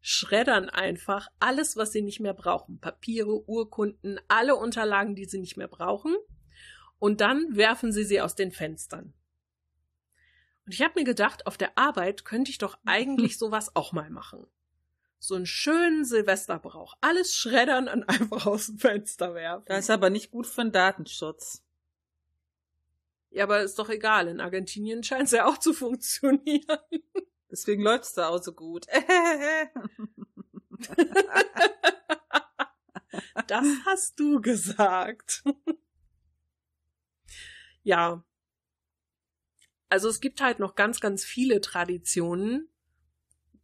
schreddern einfach alles, was sie nicht mehr brauchen. Papiere, Urkunden, alle Unterlagen, die sie nicht mehr brauchen. Und dann werfen sie sie aus den Fenstern. Und ich habe mir gedacht, auf der Arbeit könnte ich doch eigentlich sowas auch mal machen. So einen schönen Silvesterbrauch. Alles schreddern und einfach aus dem Fenster werfen. Das ist aber nicht gut für den Datenschutz. ja, aber ist doch egal. In Argentinien scheint es ja auch zu funktionieren. Deswegen läuft's da auch so gut. Das hast du gesagt. ja. Also es gibt halt noch ganz, ganz viele Traditionen,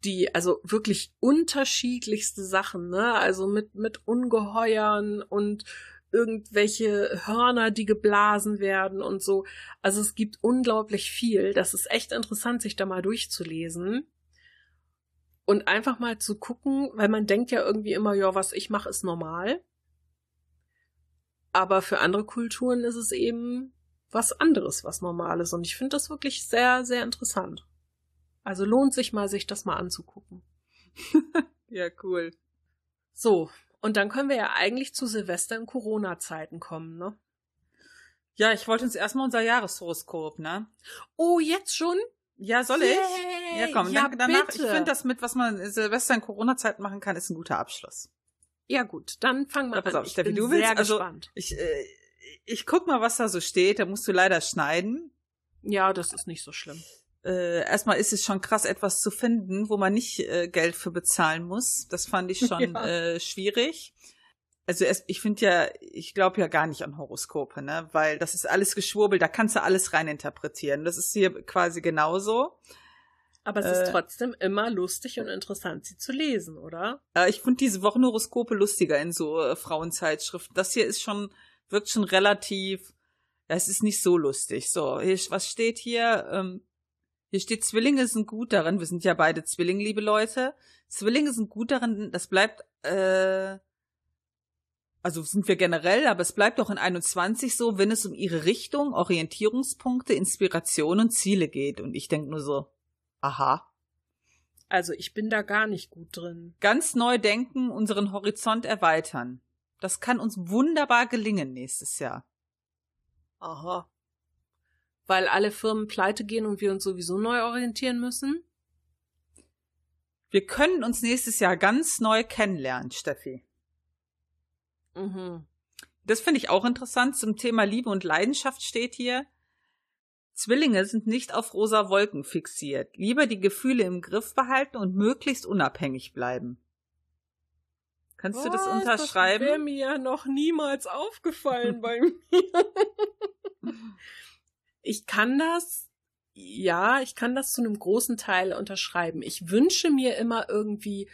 die, also wirklich unterschiedlichste Sachen, ne? Also mit, mit Ungeheuern und irgendwelche Hörner, die geblasen werden und so. Also es gibt unglaublich viel. Das ist echt interessant, sich da mal durchzulesen. Und einfach mal zu gucken, weil man denkt ja irgendwie immer, ja, was ich mache, ist normal. Aber für andere Kulturen ist es eben was anderes, was Normales. Und ich finde das wirklich sehr, sehr interessant. Also lohnt sich mal, sich das mal anzugucken. ja, cool. So, und dann können wir ja eigentlich zu Silvester in Corona-Zeiten kommen, ne? Ja, ich wollte uns erstmal unser Jahreshoroskop, ne? Oh, jetzt schon? Ja, soll Yay. ich? Ja, komm, Ja, dann, danach, bitte. ich finde das mit, was man Silvester in Corona-Zeiten machen kann, ist ein guter Abschluss. Ja, gut, dann fangen wir Ja, pass an. auf, ich Steffi, du willst- sehr also- gespannt. Ich, äh, ich guck mal, was da so steht, da musst du leider schneiden. Ja, das ist nicht so schlimm. Äh, erstmal ist es schon krass, etwas zu finden, wo man nicht äh, Geld für bezahlen muss. Das fand ich schon Ja. äh, schwierig. Also es, ich finde ja, ich glaube ja gar nicht an Horoskope, ne? Weil das ist alles Geschwurbel, da kannst du alles reininterpretieren. Das ist hier quasi genauso. Aber es Äh, ist trotzdem immer lustig und interessant, sie zu lesen, oder? Äh, ich finde diese Wochenhoroskope lustiger in so äh, Frauenzeitschriften. Das hier ist schon, wirkt schon relativ, ja, es ist nicht so lustig. So, hier, was steht hier? Ähm, hier steht, Zwillinge sind gut darin, wir sind ja beide Zwillinge, liebe Leute. Zwillinge sind gut darin, das bleibt, äh, also sind wir generell, aber es bleibt auch in 21 so, wenn es um ihre Richtung, Orientierungspunkte, Inspiration und Ziele geht. Und ich denke nur so, aha. Also ich bin da gar nicht gut drin. Ganz neu denken, unseren Horizont erweitern. Das kann uns wunderbar gelingen nächstes Jahr. Aha. Weil alle Firmen pleite gehen und wir uns sowieso neu orientieren müssen? Wir können uns nächstes Jahr ganz neu kennenlernen, Steffi. Mhm. Das finde ich auch interessant. Zum Thema Liebe und Leidenschaft steht hier. Zwillinge sind nicht auf rosa Wolken fixiert. Lieber die Gefühle im Griff behalten und möglichst unabhängig bleiben. Kannst du das Was? unterschreiben? Das wäre mir ja noch niemals aufgefallen bei mir. Ich kann das, ja, ich kann das zu einem großen Teil unterschreiben. Ich wünsche mir immer irgendwie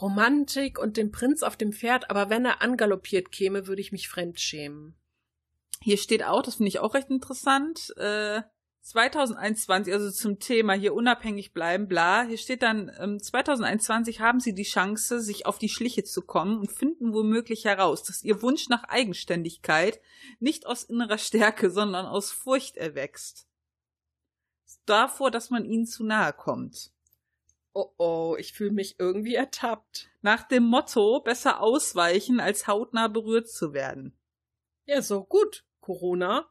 Romantik und den Prinz auf dem Pferd, aber wenn er angaloppiert käme, würde ich mich fremdschämen. Hier steht auch, das finde ich auch recht interessant, äh, 2021, also zum Thema hier unabhängig bleiben, bla. Hier steht dann, ähm, 2021 haben Sie die Chance, sich auf die Schliche zu kommen und finden womöglich heraus, dass Ihr Wunsch nach Eigenständigkeit nicht aus innerer Stärke, sondern aus Furcht erwächst. Davor, dass man Ihnen zu nahe kommt. Oh oh, ich fühle mich irgendwie ertappt. Nach dem Motto, besser ausweichen, als hautnah berührt zu werden. Ja, so gut. Corona.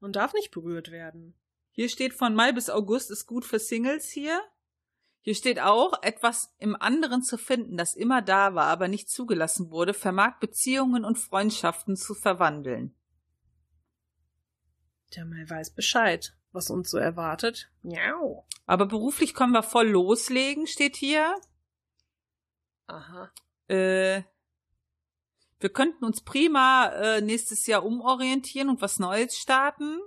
Man darf nicht berührt werden. Hier steht von Mai bis August ist gut für Singles hier. Hier steht auch, etwas im anderen zu finden, das immer da war, aber nicht zugelassen wurde, vermag Beziehungen und Freundschaften zu verwandeln. Der mal weiß Bescheid, was uns so erwartet. Miau. Aber beruflich können wir voll loslegen, steht hier. Aha. Äh, wir könnten uns prima äh, nächstes Jahr umorientieren und was Neues starten.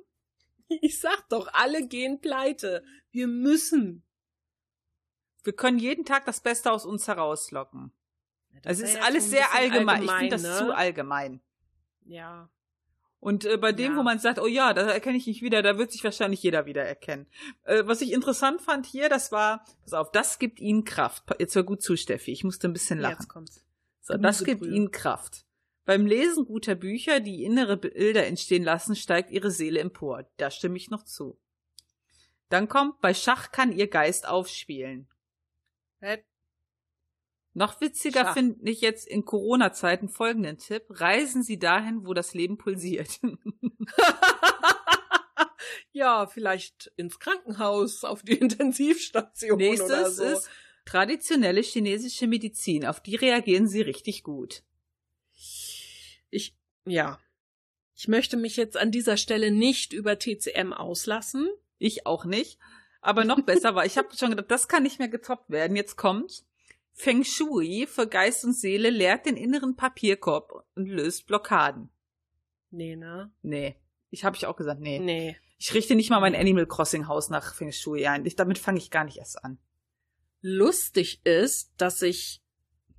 Ich sag doch, alle gehen pleite. Wir müssen. Wir können jeden Tag das Beste aus uns herauslocken. Das Es wär ist jetzt alles sehr bisschen allgemein. Ich finde das ne? zu allgemein. Ja. Und äh, bei dem, Ja. wo man sagt, oh ja, da erkenne ich nicht wieder, da wird sich wahrscheinlich jeder wieder erkennen. Äh, was ich interessant fand hier, das war, pass auf, das gibt ihnen Kraft. Jetzt hör gut zu, Steffi, ich musste ein bisschen lachen. Jetzt kommt's. So, das gibt ihnen Kraft. Beim Lesen guter Bücher, die innere Bilder entstehen lassen, steigt ihre Seele empor. Da stimme ich noch zu. Dann kommt, bei Schach kann ihr Geist aufspielen. Hä? Noch witziger finde ich jetzt in Corona-Zeiten folgenden Tipp. Reisen Sie dahin, wo das Leben pulsiert. ja, vielleicht ins Krankenhaus, auf die Intensivstation oder Nächstes so. ist traditionelle chinesische Medizin. Auf die reagieren sie richtig gut. Ich, ja. Ich möchte mich jetzt an dieser Stelle nicht über TCM auslassen. Ich auch nicht. Aber noch besser war, ich habe schon gedacht, das kann nicht mehr getoppt werden. Jetzt kommt Feng Shui für Geist und Seele leert den inneren Papierkorb und löst Blockaden. Nee, ne? Nee. Ich habe ich auch gesagt, nee. Nee. Ich richte nicht mal mein Animal Crossing Haus nach Feng Shui ein. Ich, damit fange ich gar nicht erst an. Lustig ist, dass ich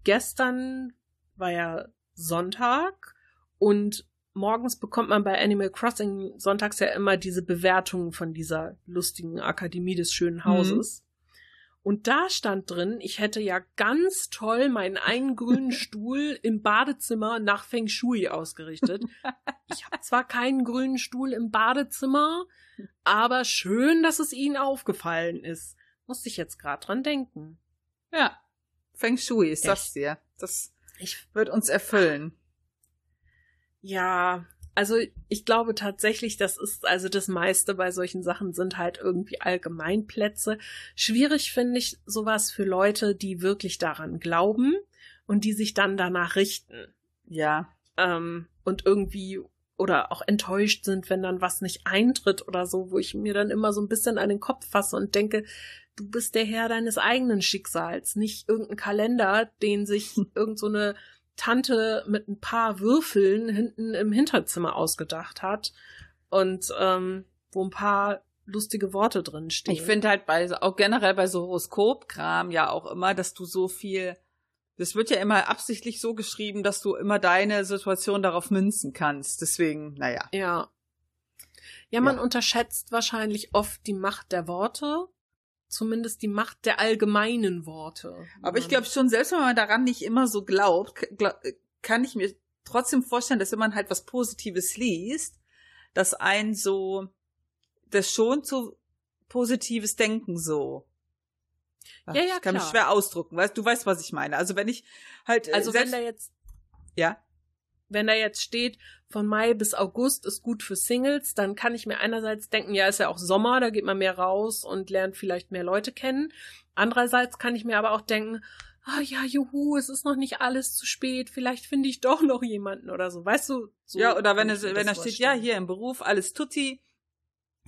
gestern war ja Sonntag und morgens bekommt man bei Animal Crossing sonntags ja immer diese Bewertungen von dieser lustigen Akademie des schönen Hauses. Und da stand drin, ich hätte ja ganz toll meinen einen grünen Stuhl im Badezimmer nach Feng Shui ausgerichtet. Ich habe zwar keinen grünen Stuhl im Badezimmer, aber schön, dass es Ihnen aufgefallen ist. Musste ich jetzt gerade dran denken. Ja. Feng Shui, ist das dir. Das ich, wird uns erfüllen. Ja, also ich glaube tatsächlich, das ist also das meiste bei solchen Sachen sind halt irgendwie Allgemeinplätze. Schwierig finde ich sowas für Leute, die wirklich daran glauben und die sich dann danach richten. Ja. Ähm, und irgendwie oder auch enttäuscht sind, wenn dann was nicht eintritt oder so, wo ich mir dann immer so ein bisschen an den Kopf fasse und denke, du bist der Herr deines eigenen Schicksals, nicht irgendein Kalender, den sich irgend so eine Tante mit ein paar Würfeln hinten im Hinterzimmer ausgedacht hat und ähm, wo ein paar lustige Worte drin stehen. Ich finde halt bei auch generell bei so Horoskopkram ja auch immer, dass du so viel das wird ja immer absichtlich so geschrieben, dass du immer deine Situation darauf münzen kannst. Deswegen, naja. Ja. Ja, man ja. unterschätzt wahrscheinlich oft die Macht der Worte zumindest die Macht der allgemeinen Worte. Aber ich glaube schon, selbst wenn man daran nicht immer so glaubt, kann ich mir trotzdem vorstellen, dass wenn man halt was Positives liest, dass ein so, das schon zu positives Denken so. Ach, ja, ja, ich kann klar. mich schwer ausdrucken, weißt du weißt, was ich meine. Also wenn ich halt äh, Also selbst, wenn da jetzt ja wenn da jetzt steht, von Mai bis August ist gut für Singles, dann kann ich mir einerseits denken, ja, ist ja auch Sommer, da geht man mehr raus und lernt vielleicht mehr Leute kennen. Andererseits kann ich mir aber auch denken, ah oh, ja, juhu, es ist noch nicht alles zu spät, vielleicht finde ich doch noch jemanden oder so, weißt du? So ja, oder wenn es, wenn da steht, ja, hier im Beruf alles tutti,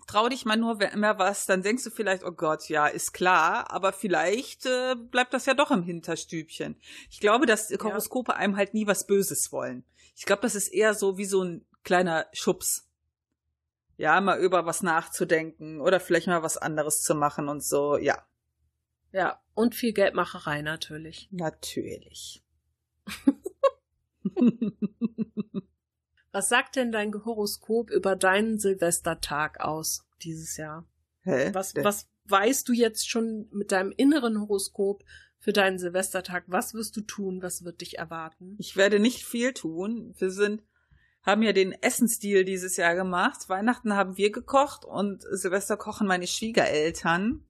trau dich mal nur mehr was, dann denkst du vielleicht, oh Gott, ja, ist klar, aber vielleicht äh, bleibt das ja doch im Hinterstübchen. Ich glaube, dass Horoskope ja. einem halt nie was Böses wollen. Ich glaube, das ist eher so wie so ein kleiner Schubs. Ja, mal über was nachzudenken oder vielleicht mal was anderes zu machen und so, ja. Ja, und viel Geldmacherei natürlich. Natürlich. was sagt denn dein Horoskop über deinen Silvestertag aus dieses Jahr? Hä? Was, was weißt du jetzt schon mit deinem inneren Horoskop für deinen Silvestertag? Was wirst du tun? Was wird dich erwarten? Ich werde nicht viel tun. Wir sind, haben ja den Essensstil dieses Jahr gemacht. Weihnachten haben wir gekocht und Silvester kochen meine Schwiegereltern.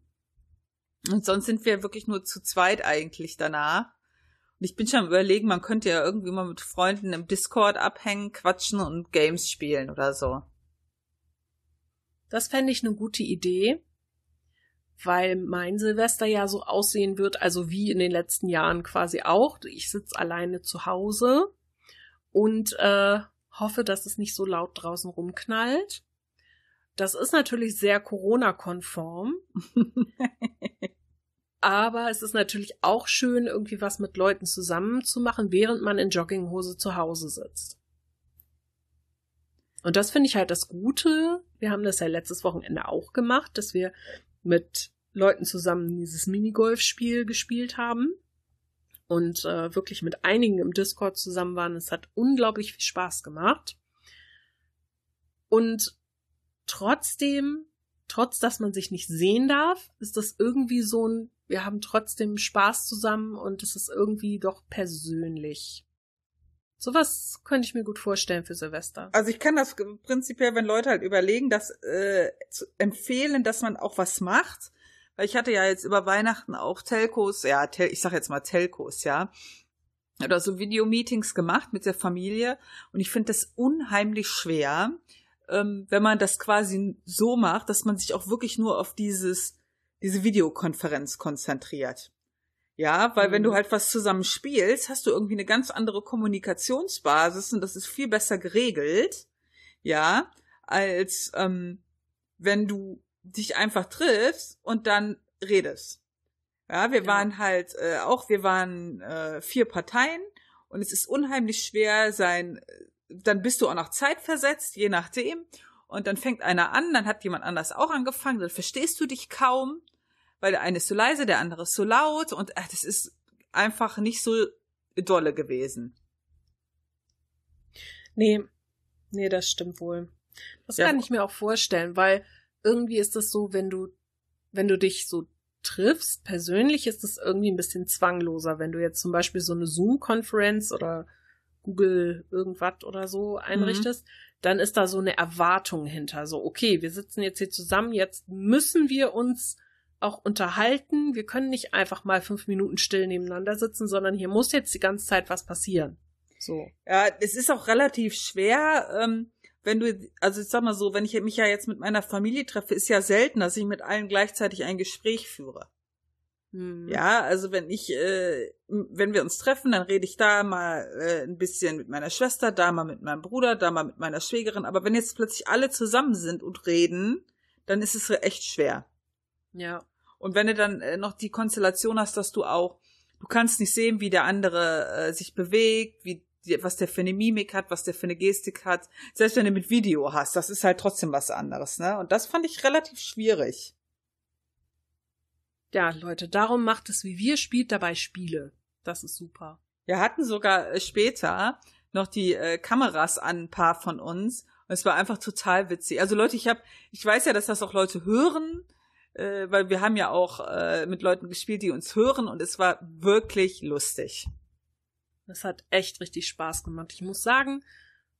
Und sonst sind wir wirklich nur zu zweit eigentlich danach. Und ich bin schon am überlegen, man könnte ja irgendwie mal mit Freunden im Discord abhängen, quatschen und Games spielen oder so. Das fände ich eine gute Idee weil mein Silvester ja so aussehen wird, also wie in den letzten Jahren quasi auch. Ich sitze alleine zu Hause und äh, hoffe, dass es nicht so laut draußen rumknallt. Das ist natürlich sehr Corona-konform. Aber es ist natürlich auch schön, irgendwie was mit Leuten zusammen zu machen, während man in Jogginghose zu Hause sitzt. Und das finde ich halt das Gute. Wir haben das ja letztes Wochenende auch gemacht, dass wir mit Leuten zusammen dieses Minigolf-Spiel gespielt haben und äh, wirklich mit einigen im Discord zusammen waren. Es hat unglaublich viel Spaß gemacht. Und trotzdem, trotz dass man sich nicht sehen darf, ist das irgendwie so ein, wir haben trotzdem Spaß zusammen und es ist irgendwie doch persönlich. Sowas könnte ich mir gut vorstellen für Silvester. Also ich kann das prinzipiell, wenn Leute halt überlegen, das äh, empfehlen, dass man auch was macht. Weil ich hatte ja jetzt über Weihnachten auch Telcos, ja, tel, ich sag jetzt mal Telcos, ja. Oder so Videomeetings gemacht mit der Familie. Und ich finde das unheimlich schwer, ähm, wenn man das quasi so macht, dass man sich auch wirklich nur auf dieses, diese Videokonferenz konzentriert. Ja, weil mhm. wenn du mhm. halt was zusammen spielst, hast du irgendwie eine ganz andere Kommunikationsbasis und das ist viel besser geregelt, ja, als ähm, wenn du dich einfach triffst und dann redest. Ja, wir ja. waren halt äh, auch, wir waren äh, vier Parteien und es ist unheimlich schwer sein, dann bist du auch noch zeitversetzt, je nachdem. Und dann fängt einer an, dann hat jemand anders auch angefangen, dann verstehst du dich kaum weil der eine ist so leise, der andere ist so laut und ach, das ist einfach nicht so dolle gewesen. Nee, nee, das stimmt wohl. Das ja. kann ich mir auch vorstellen, weil irgendwie ist das so, wenn du, wenn du dich so triffst. Persönlich ist es irgendwie ein bisschen zwangloser, wenn du jetzt zum Beispiel so eine Zoom-Konferenz oder Google irgendwas oder so einrichtest, mhm. dann ist da so eine Erwartung hinter. So, okay, wir sitzen jetzt hier zusammen, jetzt müssen wir uns auch unterhalten. Wir können nicht einfach mal fünf Minuten still nebeneinander sitzen, sondern hier muss jetzt die ganze Zeit was passieren. So. Ja, es ist auch relativ schwer, ähm, wenn du, also ich sag mal so, wenn ich mich ja jetzt mit meiner Familie treffe, ist ja selten, dass ich mit allen gleichzeitig ein Gespräch führe. Hm. Ja, also wenn ich, äh, wenn wir uns treffen, dann rede ich da mal äh, ein bisschen mit meiner Schwester, da mal mit meinem Bruder, da mal mit meiner Schwägerin. Aber wenn jetzt plötzlich alle zusammen sind und reden, dann ist es echt schwer. Ja. Und wenn du dann äh, noch die Konstellation hast, dass du auch, du kannst nicht sehen, wie der andere äh, sich bewegt, wie was der für eine Mimik hat, was der für eine Gestik hat. Selbst wenn du mit Video hast, das ist halt trotzdem was anderes, ne? Und das fand ich relativ schwierig. Ja, Leute, darum macht es wie wir, spielt dabei Spiele. Das ist super. Wir hatten sogar äh, später noch die äh, Kameras an ein paar von uns. Und es war einfach total witzig. Also Leute, ich habe, ich weiß ja, dass das auch Leute hören, äh, weil wir haben ja auch äh, mit Leuten gespielt, die uns hören und es war wirklich lustig. Das hat echt richtig Spaß gemacht. Ich muss sagen,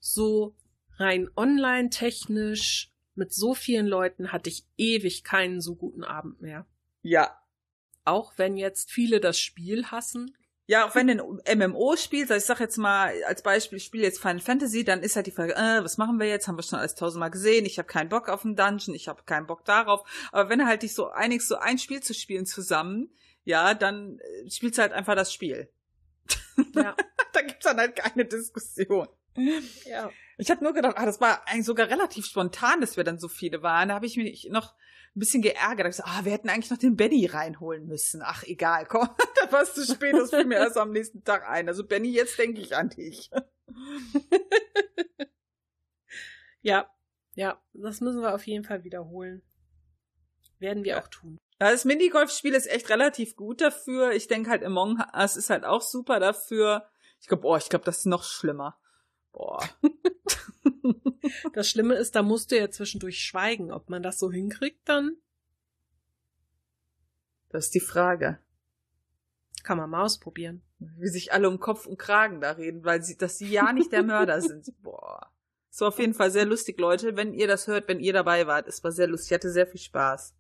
so rein online technisch mit so vielen Leuten hatte ich ewig keinen so guten Abend mehr. Ja. Auch wenn jetzt viele das Spiel hassen. Ja, auch wenn du ein MMO spielst, also ich sag jetzt mal als Beispiel, ich spiele jetzt Final Fantasy, dann ist halt die Frage, äh, was machen wir jetzt? Haben wir schon alles tausendmal gesehen? Ich habe keinen Bock auf einen Dungeon, ich habe keinen Bock darauf. Aber wenn du halt dich so einigst, so ein Spiel zu spielen zusammen, ja, dann äh, spielst du halt einfach das Spiel. Ja. da gibt's dann halt keine Diskussion. Ja. Ich habe nur gedacht, ah, das war eigentlich sogar relativ spontan, dass wir dann so viele waren. Da habe ich mich noch ein bisschen geärgert. Ich so, ah, wir hätten eigentlich noch den Benny reinholen müssen. Ach, egal, komm, da warst du spät, das fiel mir erst am nächsten Tag ein. Also Benny, jetzt denke ich an dich. ja, ja, das müssen wir auf jeden Fall wiederholen. Werden wir auch tun. Das Minigolfspiel ist echt relativ gut dafür. Ich denke halt, Among Us ist halt auch super dafür. Ich glaube, oh, ich glaube, das ist noch schlimmer. Boah. Das Schlimme ist, da musst du ja zwischendurch schweigen. Ob man das so hinkriegt, dann. Das ist die Frage. Kann man mal ausprobieren. Wie sich alle um Kopf und Kragen da reden, weil sie, dass sie ja nicht der Mörder sind. Boah. Es war auf jeden Fall sehr lustig, Leute. Wenn ihr das hört, wenn ihr dabei wart, es war sehr lustig. Ich hatte sehr viel Spaß.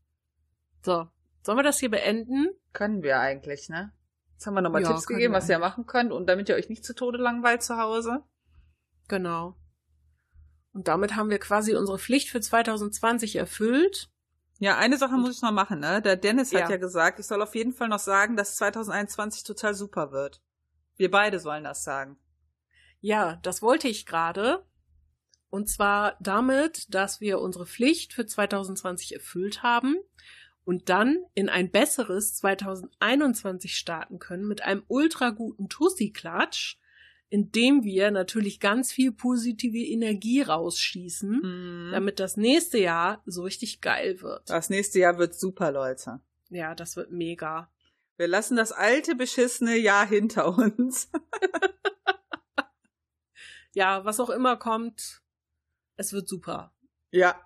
So. Sollen wir das hier beenden? Können wir eigentlich, ne? Jetzt haben wir nochmal ja, Tipps gegeben, was ihr machen könnt und damit ihr euch nicht zu Tode langweilt zu Hause. Genau. Und damit haben wir quasi unsere Pflicht für 2020 erfüllt. Ja, eine Sache muss ich noch machen, ne? Der Dennis hat ja. ja gesagt, ich soll auf jeden Fall noch sagen, dass 2021 total super wird. Wir beide sollen das sagen. Ja, das wollte ich gerade. Und zwar damit, dass wir unsere Pflicht für 2020 erfüllt haben und dann in ein besseres 2021 starten können mit einem ultra guten Tussi-Klatsch indem wir natürlich ganz viel positive Energie rausschießen, mhm. damit das nächste Jahr so richtig geil wird. Das nächste Jahr wird super, Leute. Ja, das wird mega. Wir lassen das alte beschissene Jahr hinter uns. ja, was auch immer kommt, es wird super. Ja,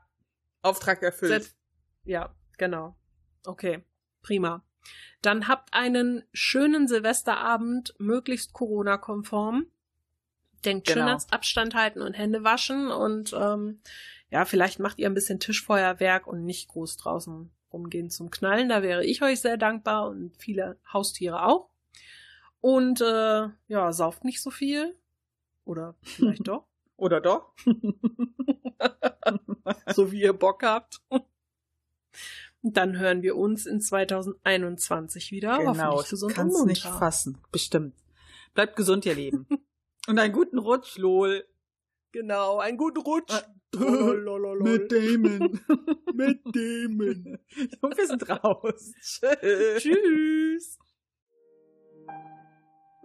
Auftrag erfüllt. Set ja, genau. Okay, prima. Dann habt einen schönen Silvesterabend, möglichst Corona-konform denkt genau. schön ans Abstand halten und Hände waschen und ähm, ja, vielleicht macht ihr ein bisschen Tischfeuerwerk und nicht groß draußen rumgehen zum Knallen. Da wäre ich euch sehr dankbar und viele Haustiere auch. Und äh, ja, sauft nicht so viel. Oder vielleicht doch. Oder doch. so wie ihr Bock habt. Dann hören wir uns in 2021 wieder. Genau, ich kann es nicht fassen. Bestimmt. Bleibt gesund, ihr Lieben. Und einen guten Rutsch, lol. Genau, einen guten Rutsch. Ah, mit Damon. mit Damon. Und wir sind raus. Tschüss. Tschüss.